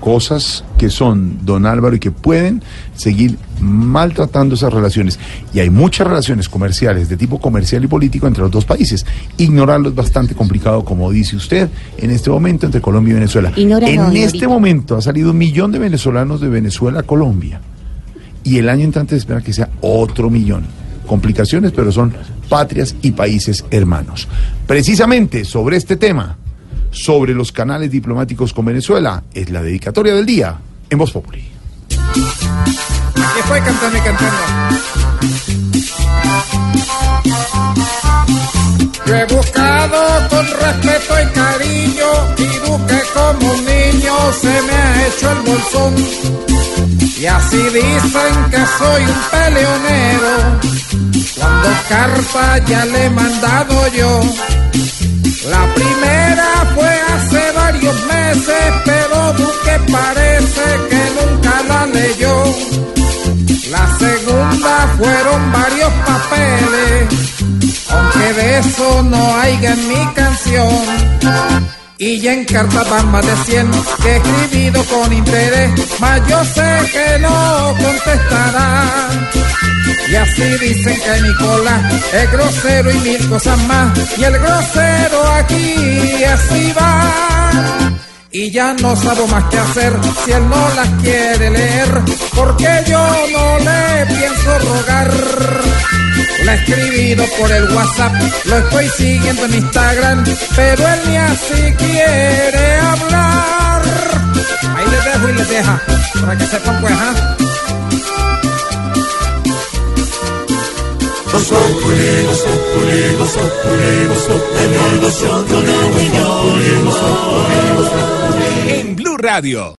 cosas que son, don Álvaro, y que pueden seguir maltratando esas relaciones. Y hay muchas relaciones comerciales, de tipo comercial y político, entre los dos países. Ignorarlo es bastante complicado, como dice usted, en este momento entre Colombia y Venezuela. En este momento ha salido un millón de venezolanos de Venezuela a Colombia. Y el año entrante se espera que sea otro millón. Complicaciones, pero son patrias y países hermanos. Precisamente sobre este tema, sobre los canales diplomáticos con Venezuela, es la dedicatoria del día en Voz Populi. Fue cantando y cantando. Yo he buscado con respeto y cariño y busqué como un niño se me ha hecho el bolsón. Y así dicen que soy un peleonero. Cuando carta ya le he mandado yo. La primera pero Duque parece que nunca la leyó. La segunda fueron varios papeles, aunque de eso no hay en mi canción. Y ya en carta van más de 100 que he escribido con interés, mas yo sé que no contestará. Y así dicen que Nicolás es grosero y mil cosas más. Y el grosero aquí así va. Y ya no sabo más qué hacer si él no las quiere leer, porque yo no le pienso rogar. La he escribido por el WhatsApp, lo estoy siguiendo en Instagram, pero él ni así quiere hablar. Ahí les dejo y les deja, para que sepan pues, ¿ah? Radio.